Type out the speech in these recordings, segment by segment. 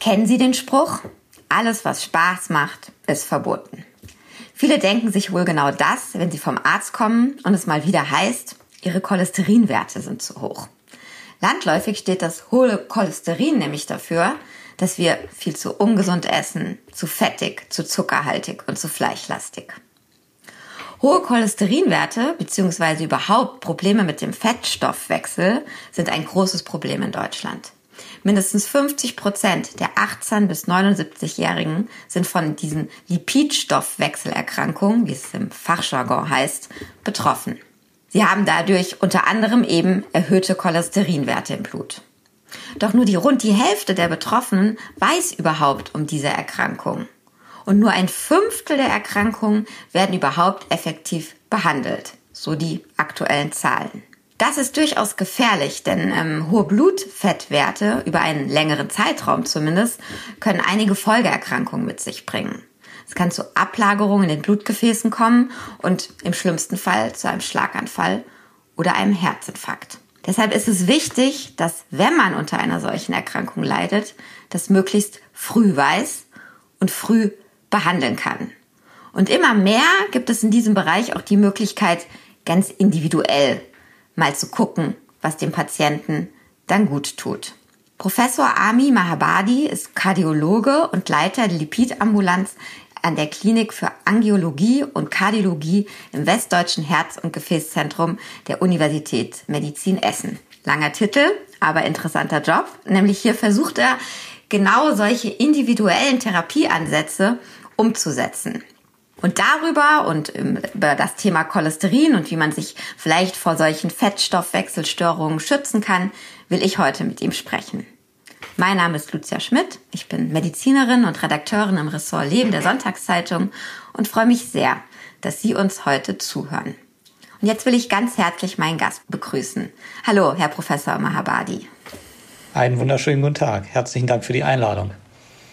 Kennen Sie den Spruch? Alles, was Spaß macht, ist verboten. Viele denken sich wohl genau das, wenn sie vom Arzt kommen und es mal wieder heißt, ihre Cholesterinwerte sind zu hoch. Landläufig steht das hohe Cholesterin nämlich dafür, dass wir viel zu ungesund essen, zu fettig, zu zuckerhaltig und zu fleischlastig. Hohe Cholesterinwerte bzw. überhaupt Probleme mit dem Fettstoffwechsel sind ein großes Problem in Deutschland. Mindestens 50 Prozent der 18 bis 79-Jährigen sind von diesen Lipidstoffwechselerkrankungen, wie es im Fachjargon heißt, betroffen. Sie haben dadurch unter anderem eben erhöhte Cholesterinwerte im Blut. Doch nur die rund die Hälfte der Betroffenen weiß überhaupt um diese Erkrankung. Und nur ein Fünftel der Erkrankungen werden überhaupt effektiv behandelt, so die aktuellen Zahlen. Das ist durchaus gefährlich, denn ähm, hohe Blutfettwerte über einen längeren Zeitraum zumindest können einige Folgeerkrankungen mit sich bringen. Es kann zu Ablagerungen in den Blutgefäßen kommen und im schlimmsten Fall zu einem Schlaganfall oder einem Herzinfarkt. Deshalb ist es wichtig, dass wenn man unter einer solchen Erkrankung leidet, das möglichst früh weiß und früh behandeln kann. Und immer mehr gibt es in diesem Bereich auch die Möglichkeit, ganz individuell mal zu gucken, was dem Patienten dann gut tut. Professor Ami Mahabadi ist Kardiologe und Leiter der Lipidambulanz an der Klinik für Angiologie und Kardiologie im Westdeutschen Herz- und Gefäßzentrum der Universität Medizin Essen. Langer Titel, aber interessanter Job. Nämlich hier versucht er genau solche individuellen Therapieansätze umzusetzen. Und darüber und über das Thema Cholesterin und wie man sich vielleicht vor solchen Fettstoffwechselstörungen schützen kann, will ich heute mit ihm sprechen. Mein Name ist Lucia Schmidt. Ich bin Medizinerin und Redakteurin im Ressort Leben der Sonntagszeitung und freue mich sehr, dass Sie uns heute zuhören. Und jetzt will ich ganz herzlich meinen Gast begrüßen. Hallo, Herr Professor Mahabadi. Einen wunderschönen guten Tag. Herzlichen Dank für die Einladung.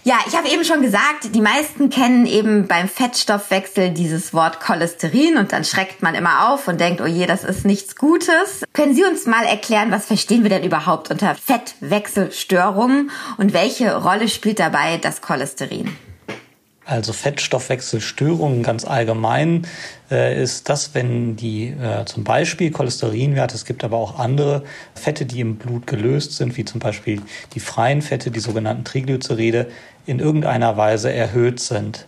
Ja, ich habe eben schon gesagt, die meisten kennen eben beim Fettstoffwechsel dieses Wort Cholesterin und dann schreckt man immer auf und denkt, oh je, das ist nichts Gutes. Können Sie uns mal erklären, was verstehen wir denn überhaupt unter Fettwechselstörungen und welche Rolle spielt dabei das Cholesterin? Also Fettstoffwechselstörungen ganz allgemein äh, ist das, wenn die äh, zum Beispiel Cholesterinwerte, es gibt aber auch andere Fette, die im Blut gelöst sind, wie zum Beispiel die freien Fette, die sogenannten Triglyceride, in irgendeiner Weise erhöht sind.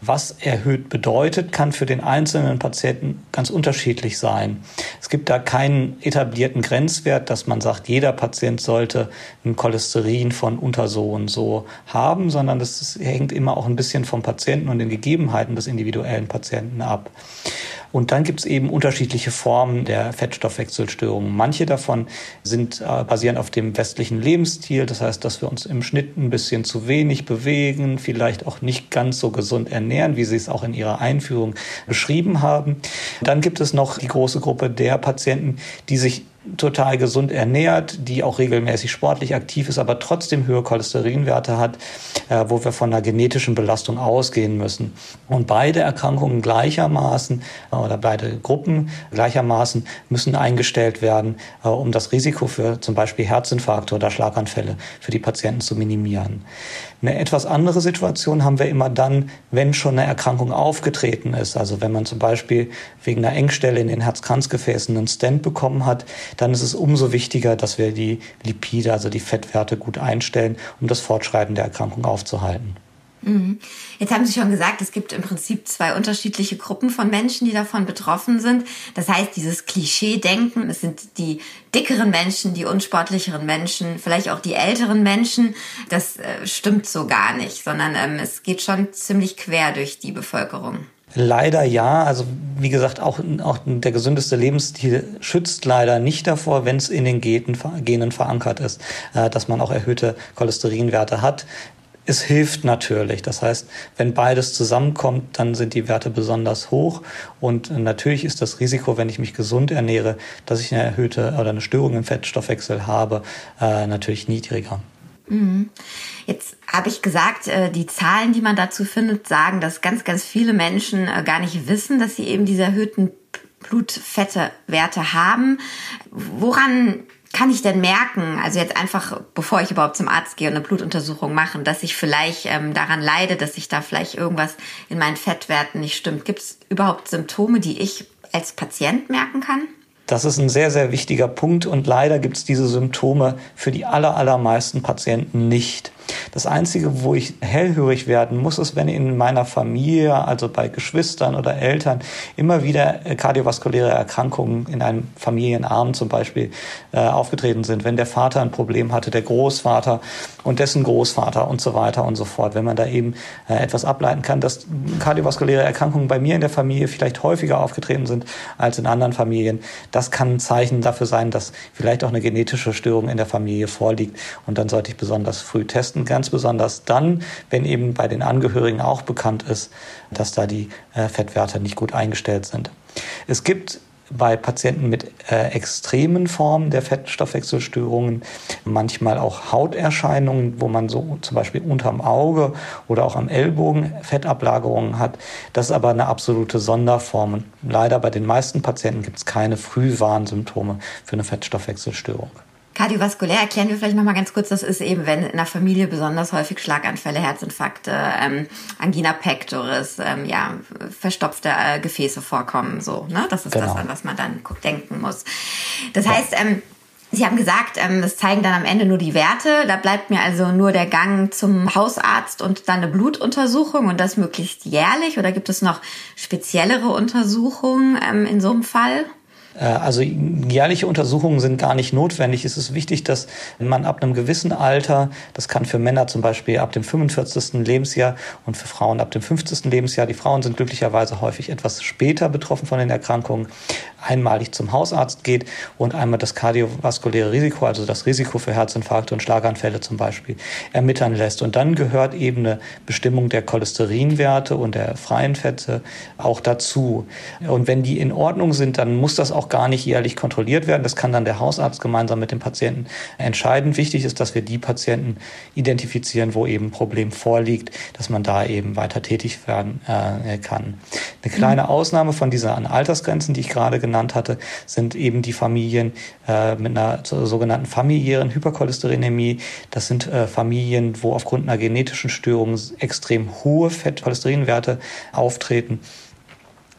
Was erhöht bedeutet, kann für den einzelnen Patienten ganz unterschiedlich sein. Es gibt da keinen etablierten Grenzwert, dass man sagt, jeder Patient sollte ein Cholesterin von unter so und so haben, sondern das hängt immer auch ein bisschen vom Patienten und den Gegebenheiten des individuellen Patienten ab. Und dann gibt es eben unterschiedliche Formen der Fettstoffwechselstörungen. Manche davon sind äh, basierend auf dem westlichen Lebensstil, das heißt, dass wir uns im Schnitt ein bisschen zu wenig bewegen, vielleicht auch nicht ganz so gesund ernähren, wie Sie es auch in Ihrer Einführung beschrieben haben. Dann gibt es noch die große Gruppe der Patienten, die sich total gesund ernährt, die auch regelmäßig sportlich aktiv ist, aber trotzdem höhere Cholesterinwerte hat, äh, wo wir von einer genetischen Belastung ausgehen müssen. Und beide Erkrankungen gleichermaßen äh, oder beide Gruppen gleichermaßen müssen eingestellt werden, äh, um das Risiko für zum Beispiel Herzinfarkte oder Schlaganfälle für die Patienten zu minimieren. Eine etwas andere Situation haben wir immer dann, wenn schon eine Erkrankung aufgetreten ist. Also wenn man zum Beispiel wegen einer Engstelle in den Herzkranzgefäßen einen Stent bekommen hat, dann ist es umso wichtiger, dass wir die Lipide, also die Fettwerte gut einstellen, um das Fortschreiten der Erkrankung aufzuhalten. Mhm. Jetzt haben Sie schon gesagt, es gibt im Prinzip zwei unterschiedliche Gruppen von Menschen, die davon betroffen sind. Das heißt, dieses Klischee-Denken, es sind die dickeren Menschen, die unsportlicheren Menschen, vielleicht auch die älteren Menschen, das äh, stimmt so gar nicht, sondern ähm, es geht schon ziemlich quer durch die Bevölkerung. Leider ja. Also wie gesagt, auch, auch der gesündeste Lebensstil schützt leider nicht davor, wenn es in den Genen verankert ist, äh, dass man auch erhöhte Cholesterinwerte hat. Es hilft natürlich. Das heißt, wenn beides zusammenkommt, dann sind die Werte besonders hoch. Und natürlich ist das Risiko, wenn ich mich gesund ernähre, dass ich eine erhöhte oder eine Störung im Fettstoffwechsel habe, äh, natürlich niedriger. Mhm. Jetzt habe ich gesagt, äh, die Zahlen, die man dazu findet, sagen, dass ganz, ganz viele Menschen äh, gar nicht wissen, dass sie eben diese erhöhten Blutfettewerte haben. Woran kann ich denn merken, also jetzt einfach, bevor ich überhaupt zum Arzt gehe und eine Blutuntersuchung mache, dass ich vielleicht ähm, daran leide, dass sich da vielleicht irgendwas in meinen Fettwerten nicht stimmt? Gibt es überhaupt Symptome, die ich als Patient merken kann? Das ist ein sehr, sehr wichtiger Punkt und leider gibt es diese Symptome für die aller, allermeisten Patienten nicht. Das Einzige, wo ich hellhörig werden muss, ist, wenn in meiner Familie, also bei Geschwistern oder Eltern, immer wieder äh, kardiovaskuläre Erkrankungen in einem Familienarm zum Beispiel äh, aufgetreten sind. Wenn der Vater ein Problem hatte, der Großvater und dessen Großvater und so weiter und so fort. Wenn man da eben äh, etwas ableiten kann, dass kardiovaskuläre Erkrankungen bei mir in der Familie vielleicht häufiger aufgetreten sind als in anderen Familien, das kann ein Zeichen dafür sein, dass vielleicht auch eine genetische Störung in der Familie vorliegt. Und dann sollte ich besonders früh testen testen, ganz besonders dann, wenn eben bei den Angehörigen auch bekannt ist, dass da die äh, Fettwerte nicht gut eingestellt sind. Es gibt bei Patienten mit äh, extremen Formen der Fettstoffwechselstörungen manchmal auch Hauterscheinungen, wo man so zum Beispiel unterm Auge oder auch am Ellbogen Fettablagerungen hat. Das ist aber eine absolute Sonderform. Und leider bei den meisten Patienten gibt es keine Frühwarnsymptome für eine Fettstoffwechselstörung. Kardiovaskulär erklären wir vielleicht nochmal ganz kurz, das ist eben, wenn in der Familie besonders häufig Schlaganfälle, Herzinfarkte, ähm, Angina pectoris, ähm, ja, verstopfte äh, Gefäße vorkommen, so, ne? Das ist genau. das, an was man dann denken muss. Das ja. heißt, ähm, Sie haben gesagt, ähm, das zeigen dann am Ende nur die Werte. Da bleibt mir also nur der Gang zum Hausarzt und dann eine Blutuntersuchung und das möglichst jährlich. Oder gibt es noch speziellere Untersuchungen ähm, in so einem Fall? Äh, also jährliche Untersuchungen sind gar nicht notwendig. Es ist wichtig, dass man ab einem gewissen Alter, das kann für Männer zum Beispiel ab dem 45. Lebensjahr und für Frauen ab dem 50. Lebensjahr, die Frauen sind glücklicherweise häufig etwas später betroffen von den Erkrankungen, einmalig zum Hausarzt geht und einmal das kardiovaskuläre Risiko, also das Risiko für Herzinfarkte und Schlaganfälle zum Beispiel, ermitteln lässt. Und dann gehört eben eine Bestimmung der Cholesterinwerte und der freien Fette auch dazu. Und wenn die in Ordnung sind, dann muss das auch gar nicht jährlich kontrolliert werden. Das kann dann der Hausarzt gemeinsam mit dem Patienten entscheiden. Wichtig ist, dass wir die Patienten identifizieren, wo eben ein Problem vorliegt, dass man da eben weiter tätig werden äh, kann. Eine kleine mhm. Ausnahme von diesen Altersgrenzen, die ich gerade genannt genannt hatte, sind eben die Familien äh, mit einer sogenannten familiären Hypercholesterinämie. Das sind äh, Familien, wo aufgrund einer genetischen Störung extrem hohe Fettcholesterinwerte auftreten.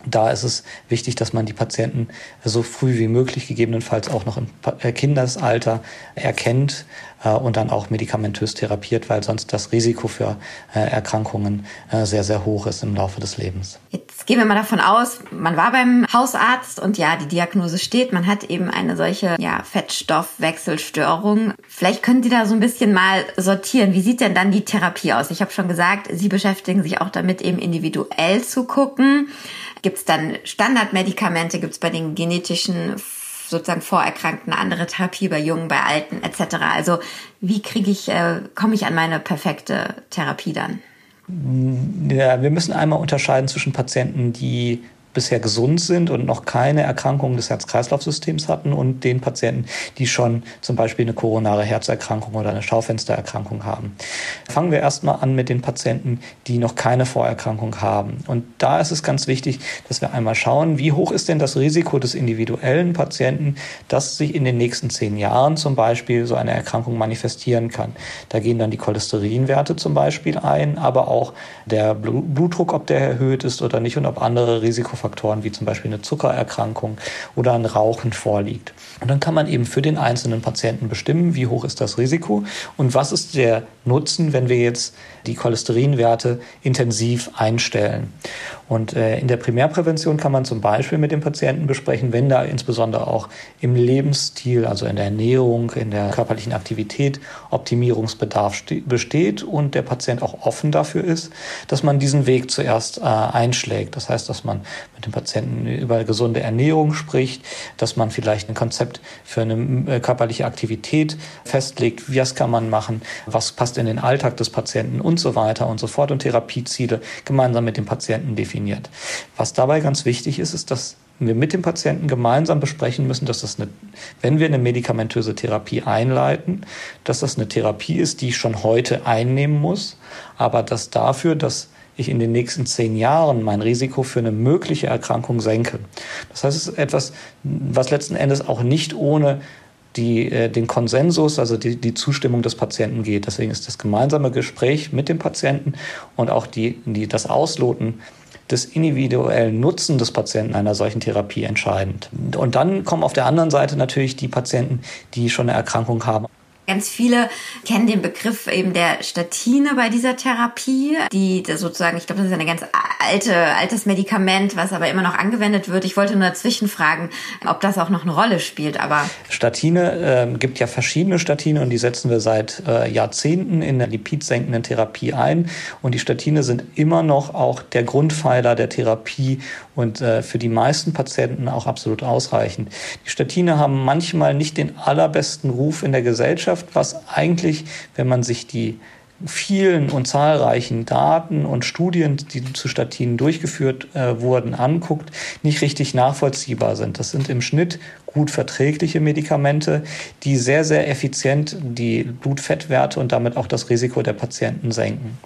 Da ist es wichtig, dass man die Patienten so früh wie möglich, gegebenenfalls auch noch im äh, Kindesalter, erkennt äh, und dann auch medikamentös therapiert, weil sonst das Risiko für äh, Erkrankungen sehr, sehr hoch ist im Laufe des Lebens. Jetzt gehen wir mal davon aus, man war beim Hausarzt und ja, die Diagnose steht, man hat eben eine solche ja, Fettstoffwechselstörung. Vielleicht können Sie da so ein bisschen mal sortieren. Wie sieht denn dann die Therapie aus? Ich habe schon gesagt, Sie beschäftigen sich auch damit, eben individuell zu gucken. Gibt es dann Standardmedikamente? Gibt es bei den genetischen sozusagen Vorerkrankten andere Therapie bei Jungen, bei Alten etc. Also wie kriege ich, äh, komme ich an meine perfekte Therapie dann? Ja, wir müssen einmal unterscheiden zwischen Patienten, die bisher gesund sind und noch keine Erkrankung des Herz-Kreislauf-Systems hatten und den Patienten, die schon zum Beispiel eine koronare Herzerkrankung oder eine Schaufenstererkrankung haben. Fangen wir erstmal an mit den Patienten, die noch keine Vorerkrankung haben. Und da ist es ganz wichtig, dass wir einmal schauen, wie hoch ist denn das Risiko des individuellen Patienten, dass sich in den nächsten zehn Jahren zum Beispiel so eine Erkrankung manifestieren kann. Da gehen dann die Cholesterinwerte zum Beispiel ein, aber auch der Blutdruck, ob der erhöht ist oder nicht und ob andere Risikofaktoren Risikofaktoren wie zum Beispiel eine Zuckererkrankung oder ein Rauchen vorliegt. Und dann kann man eben für den einzelnen Patienten bestimmen, wie hoch ist das Risiko und was ist der Nutzen, wenn wir jetzt die Cholesterinwerte intensiv einstellen. Und äh, in der Primärprävention kann man zum Beispiel mit dem Patienten besprechen, wenn da insbesondere auch im Lebensstil, also in der Ernährung, in der körperlichen Aktivität Optimierungsbedarf besteht und der Patient auch offen dafür ist, dass man diesen Weg zuerst äh, einschlägt. Das heißt, dass man mit dem Patienten über gesunde Ernährung spricht, dass man vielleicht ein Konzept für eine äh, körperliche Aktivität festlegt, wie das kann man machen, was passt in den Alltag des Patienten und so weiter und so fort. Und Therapieziele gemeinsam mit dem Patienten definieren definiert. Was dabei ganz wichtig ist, ist, dass wir mit dem Patienten gemeinsam besprechen müssen, dass das eine, wenn wir eine medikamentöse Therapie einleiten, dass das eine Therapie ist, die ich schon heute einnehmen muss, aber dass dafür, dass ich in den nächsten zehn Jahren mein Risiko für eine mögliche Erkrankung senke. Das heißt, es ist etwas, was letzten Endes auch nicht ohne die äh, den Konsensus, also die, die Zustimmung des Patienten geht. Deswegen ist das gemeinsame Gespräch mit dem Patienten und auch die, die, das Ausloten des individuellen Nutzen des Patienten einer solchen Therapie entscheidend. Und dann kommen auf der anderen Seite natürlich die Patienten, die schon eine Erkrankung haben. Ganz viele kennen den Begriff eben der Statine bei dieser Therapie, die sozusagen, ich glaube, das ist eine ganz alte, altes Medikament, was aber immer noch angewendet wird. Ich wollte nur dazwischen fragen, ob das auch noch eine Rolle spielt. Aber Statine äh, gibt ja verschiedene Statine und die setzen wir seit äh, Jahrzehnten in der lipidsenkenden Therapie ein. Und die Statine sind immer noch auch der Grundpfeiler der Therapie und äh, für die meisten Patienten auch absolut ausreichend. Die Statine haben manchmal nicht den allerbesten Ruf in der Gesellschaft, was eigentlich, wenn man sich die vielen und zahlreichen Daten und Studien, die zu Statinen durchgeführt äh, wurden, anguckt, nicht richtig nachvollziehbar sind. Das sind im Schnitt gut verträgliche Medikamente, die sehr, sehr effizient die Blutfettwerte und damit auch das Risiko der Patienten senken.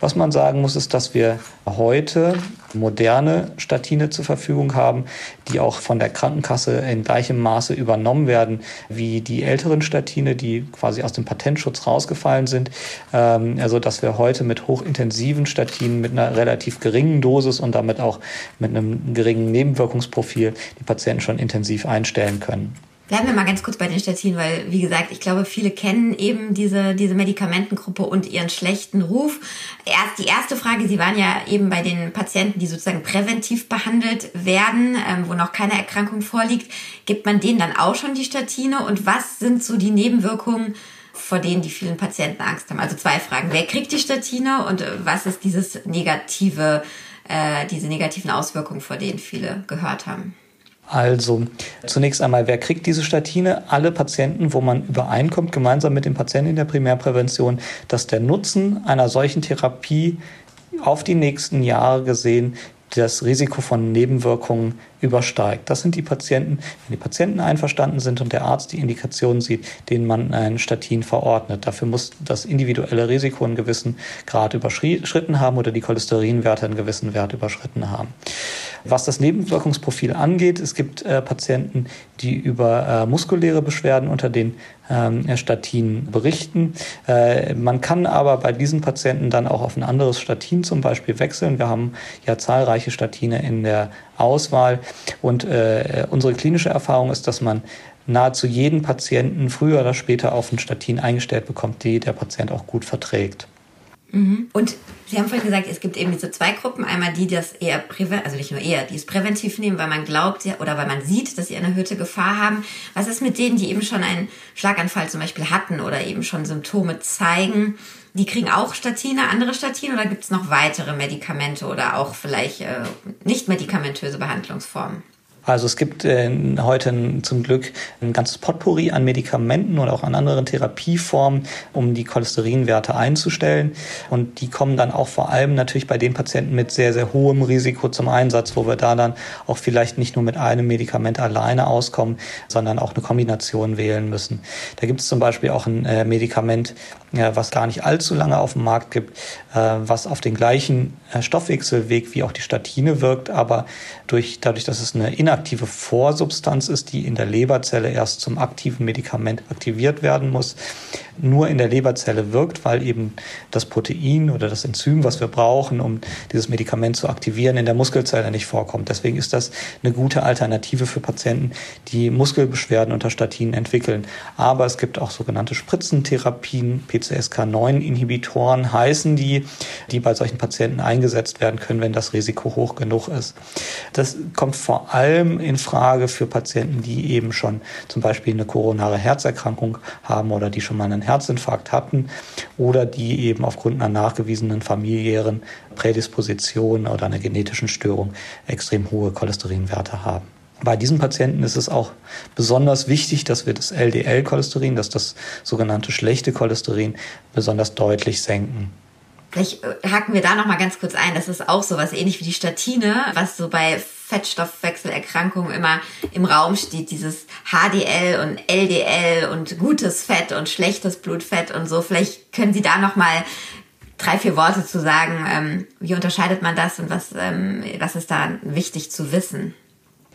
Was man sagen muss, ist, dass wir heute moderne Statine zur Verfügung haben, die auch von der Krankenkasse in gleichem Maße übernommen werden wie die älteren Statine, die quasi aus dem Patentschutz rausgefallen sind. Ähm, also dass wir heute mit hochintensiven Statinen mit einer relativ geringen Dosis und damit auch mit einem geringen Nebenwirkungsprofil die Patienten schon intensiv einstellen können. Bleiben wir mal ganz kurz bei den Statinen, weil, wie gesagt, ich glaube, viele kennen eben diese, diese Medikamentengruppe und ihren schlechten Ruf. Erst die erste Frage, Sie waren ja eben bei den Patienten, die sozusagen präventiv behandelt werden, ähm, wo noch keine Erkrankung vorliegt. Gibt man denen dann auch schon die Statine? Und was sind so die Nebenwirkungen, vor denen die vielen Patienten Angst haben? Also zwei Fragen. Wer kriegt die Statine und was ist dieses negative, äh, diese negativen Auswirkungen, vor denen viele gehört haben? Also zunächst einmal, wer kriegt diese Statine? Alle Patienten, wo man übereinkommt, gemeinsam mit dem Patienten in der Primärprävention, dass der Nutzen einer solchen Therapie auf die nächsten Jahre gesehen das Risiko von Nebenwirkungen übersteigt. Das sind die Patienten, wenn die Patienten einverstanden sind und der Arzt die Indikation sieht, denen man ein Statin verordnet. Dafür muss das individuelle Risiko einen gewissen Grad überschritten haben oder die Cholesterinwerte einen gewissen Wert überschritten haben. Was das Nebenwirkungsprofil angeht, es gibt äh, Patienten, die über äh, muskuläre Beschwerden unter den ähm, Statinen berichten. Äh, man kann aber bei diesen Patienten dann auch auf ein anderes Statin zum Beispiel wechseln. Wir haben ja zahlreiche Statine in der Auswahl und äh, unsere klinische Erfahrung ist, dass man nahezu jeden Patienten früher oder später auf ein Statin eingestellt bekommt, die der Patient auch gut verträgt. Mhm. Und Sie haben vorhin gesagt, es gibt eben diese zwei Gruppen. Einmal die, die das eher präventiv, also nicht nur eher, die es präventiv nehmen, weil man glaubt oder weil man sieht, dass sie eine erhöhte Gefahr haben. Was ist mit denen, die eben schon einen Schlaganfall zum Beispiel hatten oder eben schon Symptome zeigen? Die kriegen auch Statine, andere Statine oder gibt es noch weitere Medikamente oder auch vielleicht äh, nicht medikamentöse Behandlungsformen? Also es gibt äh, heute zum Glück ein ganzes Potpourri an Medikamenten und auch an anderen Therapieformen, um die Cholesterinwerte einzustellen. Und die kommen dann auch vor allem natürlich bei den Patienten mit sehr, sehr hohem Risiko zum Einsatz, wo wir da dann auch vielleicht nicht nur mit einem Medikament alleine auskommen, sondern auch eine Kombination wählen müssen. Da gibt es zum Beispiel auch ein äh, Medikament, was gar nicht allzu lange auf dem Markt gibt, äh, was auf den gleichen äh, Stoffwechselweg wie auch die Statine wirkt, aber durch, dadurch, dass es eine inaktive Vorsubstanz ist, die in der Leberzelle erst zum aktiven Medikament aktiviert werden muss, nur in der Leberzelle wirkt, weil eben das Protein oder das Enzym, was wir brauchen, um dieses Medikament zu aktivieren, in der Muskelzelle nicht vorkommt. Deswegen ist das eine gute Alternative für Patienten, die Muskelbeschwerden unter Statinen entwickeln. Aber es gibt auch sogenannte Spritzentherapien, PCSK9-Inhibitoren heißen die, die bei solchen Patienten eingesetzt werden können, wenn das Risiko hoch genug ist. Das kommt vor allem in Frage für Patienten, die eben schon zum Beispiel eine koronare Herzerkrankung haben oder die schon mal einen Herzinfarkt hatten oder die eben aufgrund einer nachgewiesenen familiären Prädisposition oder einer genetischen Störung extrem hohe Cholesterinwerte haben. Bei diesen Patienten ist es auch besonders wichtig, dass wir das LDL-Cholesterin, dass das sogenannte schlechte Cholesterin besonders deutlich senken. Vielleicht haken wir da noch mal ganz kurz ein. Das ist auch so was ähnlich wie die Statine, was so bei Fettstoffwechselerkrankungen immer im Raum steht. Dieses HDL und LDL und gutes Fett und schlechtes Blutfett und so. Vielleicht können Sie da noch mal drei, vier Worte zu sagen. Ähm, wie unterscheidet man das und was, ähm, was ist da wichtig zu wissen?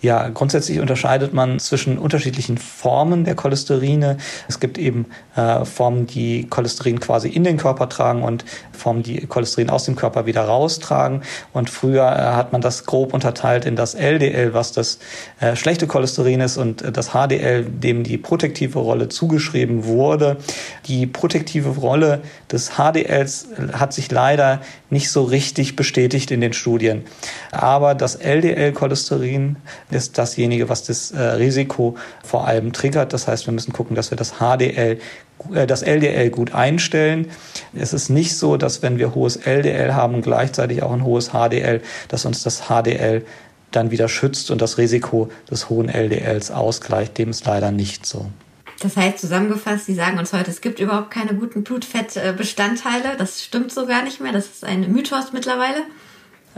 Ja, grundsätzlich unterscheidet man zwischen unterschiedlichen Formen der Cholesterine. Es gibt eben äh, Formen, die Cholesterin quasi in den Körper tragen und Formen, die Cholesterin aus dem Körper wieder raustragen. Und früher äh, hat man das grob unterteilt in das LDL, was das äh, schlechte Cholesterin ist, und äh, das HDL, dem die protektive Rolle zugeschrieben wurde. Die protektive Rolle des HDLs hat sich leider nicht so richtig bestätigt in den Studien. Aber das LDL-Cholesterin ist dasjenige, was das äh, Risiko vor allem triggert. Das heißt, wir müssen gucken, dass wir das HDL äh, das LDL gut einstellen. Es ist nicht so, dass wenn wir hohes LDL haben und gleichzeitig auch ein hohes HDL, dass uns das HDL dann wieder schützt und das Risiko des hohen LDLs ausgleicht. Dem ist leider nicht so. Das heißt zusammengefasst, Sie sagen uns heute, es gibt überhaupt keine guten Blutfettbestandteile. Das stimmt so gar nicht mehr. Das ist ein Mythos mittlerweile.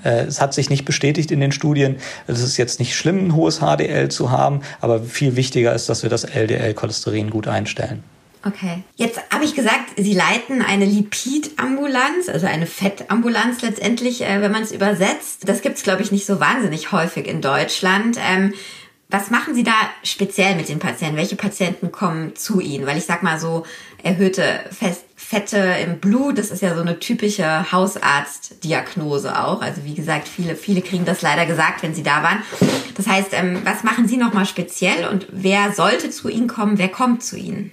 Äh, es hat sich nicht bestätigt in den Studien. Es ist jetzt nicht schlimm, ein hohes HDL zu haben, aber viel wichtiger ist, dass wir das LDL-Cholesterin gut einstellen. Okay. Jetzt habe ich gesagt, Sie leiten eine Lipidambulanz, also eine Fettambulanz letztendlich, äh, wenn man es übersetzt. Das gibt es, glaube ich, nicht so wahnsinnig häufig in Deutschland. Ähm, was machen Sie da speziell mit den Patienten? Welche Patienten kommen zu Ihnen? Weil ich sag mal so, erhöhte Fest Fette im Blut, das ist ja so eine typische Hausarztdiagnose auch. Also wie gesagt, viele, viele kriegen das leider gesagt, wenn sie da waren. Das heißt, ähm, was machen Sie nochmal speziell und wer sollte zu Ihnen kommen? Wer kommt zu Ihnen?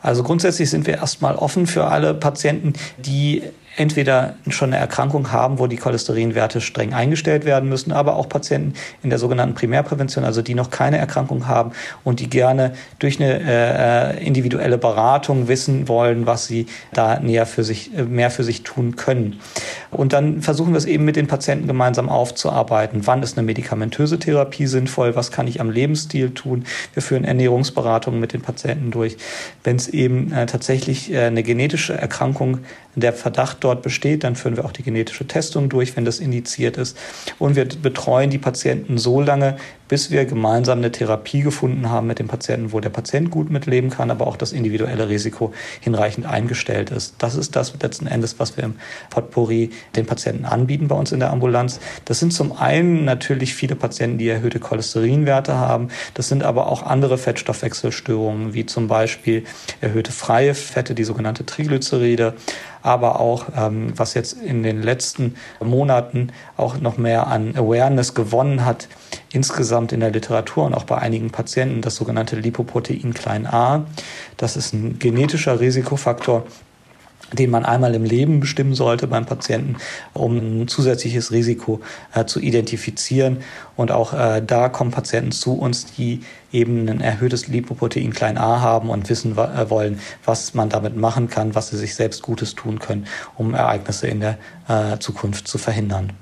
Also grundsätzlich sind wir erstmal offen für alle Patienten, die entweder schon eine Erkrankung haben, wo die Cholesterinwerte streng eingestellt werden müssen, aber auch Patienten in der sogenannten Primärprävention, also die noch keine Erkrankung haben und die gerne durch eine äh, individuelle Beratung wissen wollen, was sie da näher für sich, äh, mehr für sich tun können. Und dann versuchen wir es eben mit den Patienten gemeinsam aufzuarbeiten. Wann ist eine medikamentöse Therapie sinnvoll? Was kann ich am Lebensstil tun? Wir führen Ernährungsberatungen mit den Patienten durch. Wenn es eben äh, tatsächlich äh, eine genetische Erkrankung der Verdacht dort besteht, dann führen wir auch die genetische Testung durch, wenn das indiziert ist. Und wir betreuen die Patienten so lange, bis wir gemeinsam eine Therapie gefunden haben mit dem Patienten, wo der Patient gut mitleben kann, aber auch das individuelle Risiko hinreichend eingestellt ist. Das ist das letzten Endes, was wir im Potpourri den Patienten anbieten bei uns in der Ambulanz. Das sind zum einen natürlich viele Patienten, die erhöhte Cholesterinwerte haben. Das sind aber auch andere Fettstoffwechselstörungen, wie zum Beispiel erhöhte freie Fette, die sogenannte Triglyceride aber auch, ähm, was jetzt in den letzten Monaten auch noch mehr an Awareness gewonnen hat, insgesamt in der Literatur und auch bei einigen Patienten, das sogenannte Lipoprotein klein a. Das ist ein genetischer Risikofaktor, den man einmal im Leben bestimmen sollte beim Patienten, um ein zusätzliches Risiko äh, zu identifizieren. Und auch äh, da kommen Patienten zu uns, die eben ein erhöhtes Lipoprotein klein a haben und wissen äh, wollen, was man damit machen kann, was sie sich selbst Gutes tun können, um Ereignisse in der äh, Zukunft zu verhindern.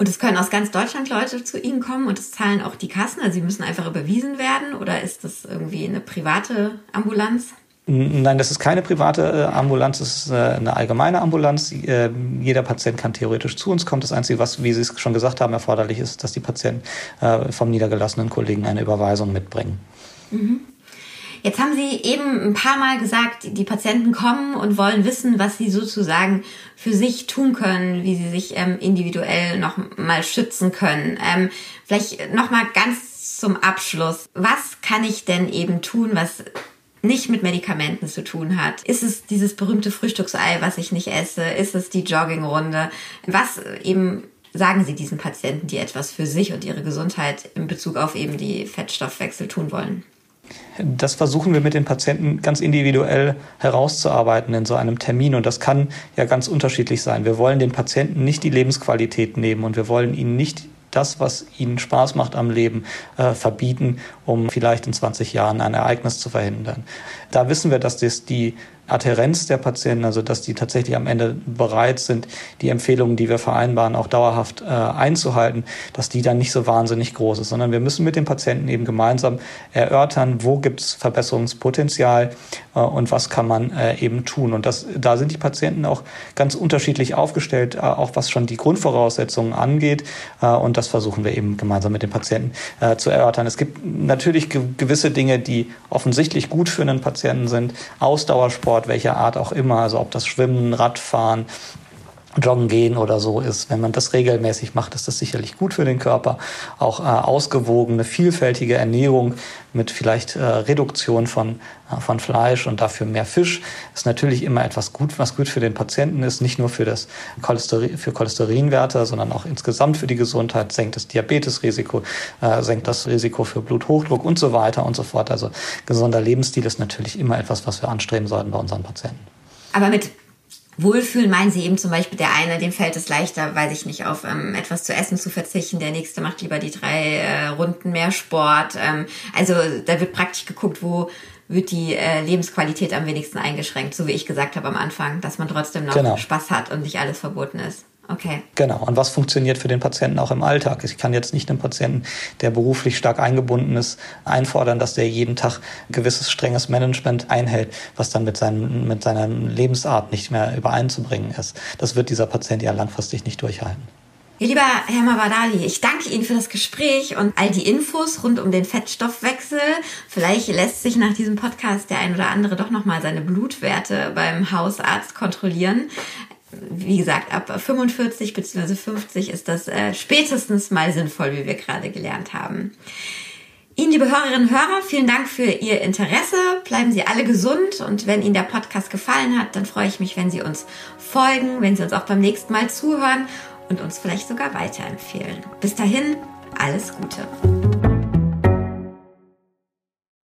Und es können aus ganz Deutschland Leute zu Ihnen kommen und es zahlen auch die Kassen. Also Sie müssen einfach überwiesen werden oder ist das irgendwie eine private Ambulanz? Nein, das ist keine private äh, Ambulanz, das ist äh, eine allgemeine Ambulanz. Äh, jeder Patient kann theoretisch zu uns kommen. Das Einzige, was, wie Sie es schon gesagt haben, erforderlich ist, dass die Patienten vom niedergelassenen Kollegen eine Überweisung mitbringen. Mhm. Jetzt haben Sie eben ein paar Mal gesagt, die Patienten kommen und wollen wissen, was sie sozusagen für sich tun können, wie sie sich ähm, individuell noch mal schützen können. Ähm, vielleicht noch mal ganz zum Abschluss. Was kann ich denn eben tun, was nicht mit Medikamenten zu tun hat. Ist es dieses berühmte Frühstücksei, was ich nicht esse? Ist es die Joggingrunde? Was eben sagen Sie diesen Patienten, die etwas für sich und ihre Gesundheit in Bezug auf eben die Fettstoffwechsel tun wollen? Das versuchen wir mit den Patienten ganz individuell herauszuarbeiten in so einem Termin. Und das kann ja ganz unterschiedlich sein. Wir wollen den Patienten nicht die Lebensqualität nehmen und wir wollen ihnen nicht das, was ihnen Spaß macht am Leben, äh, verbieten, um vielleicht in 20 Jahren ein Ereignis zu verhindern. Da wissen wir, dass das die Adherenz der Patienten, also dass die tatsächlich am Ende bereit sind, die Empfehlungen, die wir vereinbaren, auch dauerhaft äh, einzuhalten, dass die dann nicht so wahnsinnig groß ist, sondern wir müssen mit den Patienten eben gemeinsam erörtern, wo gibt es Verbesserungspotenzial äh, und was kann man äh, eben tun. Und das, da sind die Patienten auch ganz unterschiedlich aufgestellt, äh, auch was schon die Grundvoraussetzungen angeht. Äh, und das versuchen wir eben gemeinsam mit den Patienten äh, zu erörtern. Es gibt natürlich ge gewisse Dinge, die offensichtlich gut für einen Patienten sind. Ausdauersport, Sport, welcher Art auch immer, also ob das Schwimmen, Radfahren, Joggen gehen oder so ist. Wenn man das regelmäßig macht, ist das sicherlich gut für den Körper. Auch äh, ausgewogene, vielfältige Ernährung mit vielleicht äh, Reduktion von, äh, von Fleisch und dafür mehr Fisch ist natürlich immer etwas gut, was gut für den Patienten ist, nicht nur für das Cholesterin, für Cholesterinwerte, sondern auch insgesamt für die Gesundheit, senkt das Diabetesrisiko, äh, senkt das Risiko für Bluthochdruck und so weiter und so fort. Also gesunder Lebensstil ist natürlich immer etwas, was wir anstreben sollten bei unseren Patienten. Aber mit Wohlfühlen meinen sie eben zum Beispiel, der eine, dem fällt es leichter, weiß ich nicht, auf ähm, etwas zu essen zu verzichten, der nächste macht lieber die drei äh, Runden mehr Sport. Ähm, also da wird praktisch geguckt, wo wird die äh, Lebensqualität am wenigsten eingeschränkt, so wie ich gesagt habe am Anfang, dass man trotzdem noch genau. Spaß hat und nicht alles verboten ist. Okay. Genau. Und was funktioniert für den Patienten auch im Alltag? Ich kann jetzt nicht einem Patienten, der beruflich stark eingebunden ist, einfordern, dass der jeden Tag gewisses strenges Management einhält, was dann mit, seinem, mit seiner Lebensart nicht mehr übereinzubringen ist. Das wird dieser Patient ja langfristig nicht durchhalten. Ja, lieber Herr Mavadali, ich danke Ihnen für das Gespräch und all die Infos rund um den Fettstoffwechsel. Vielleicht lässt sich nach diesem Podcast der ein oder andere doch nochmal seine Blutwerte beim Hausarzt kontrollieren wie gesagt, ab 45 bzw. 50 ist das äh, spätestens mal sinnvoll, wie wir gerade gelernt haben. Ihnen, liebe Hörerinnen und Hörer, vielen Dank für Ihr Interesse. Bleiben Sie alle gesund und wenn Ihnen der Podcast gefallen hat, dann freue ich mich, wenn Sie uns folgen, wenn Sie uns auch beim nächsten Mal zuhören und uns vielleicht sogar weiterempfehlen. Bis dahin, alles Gute.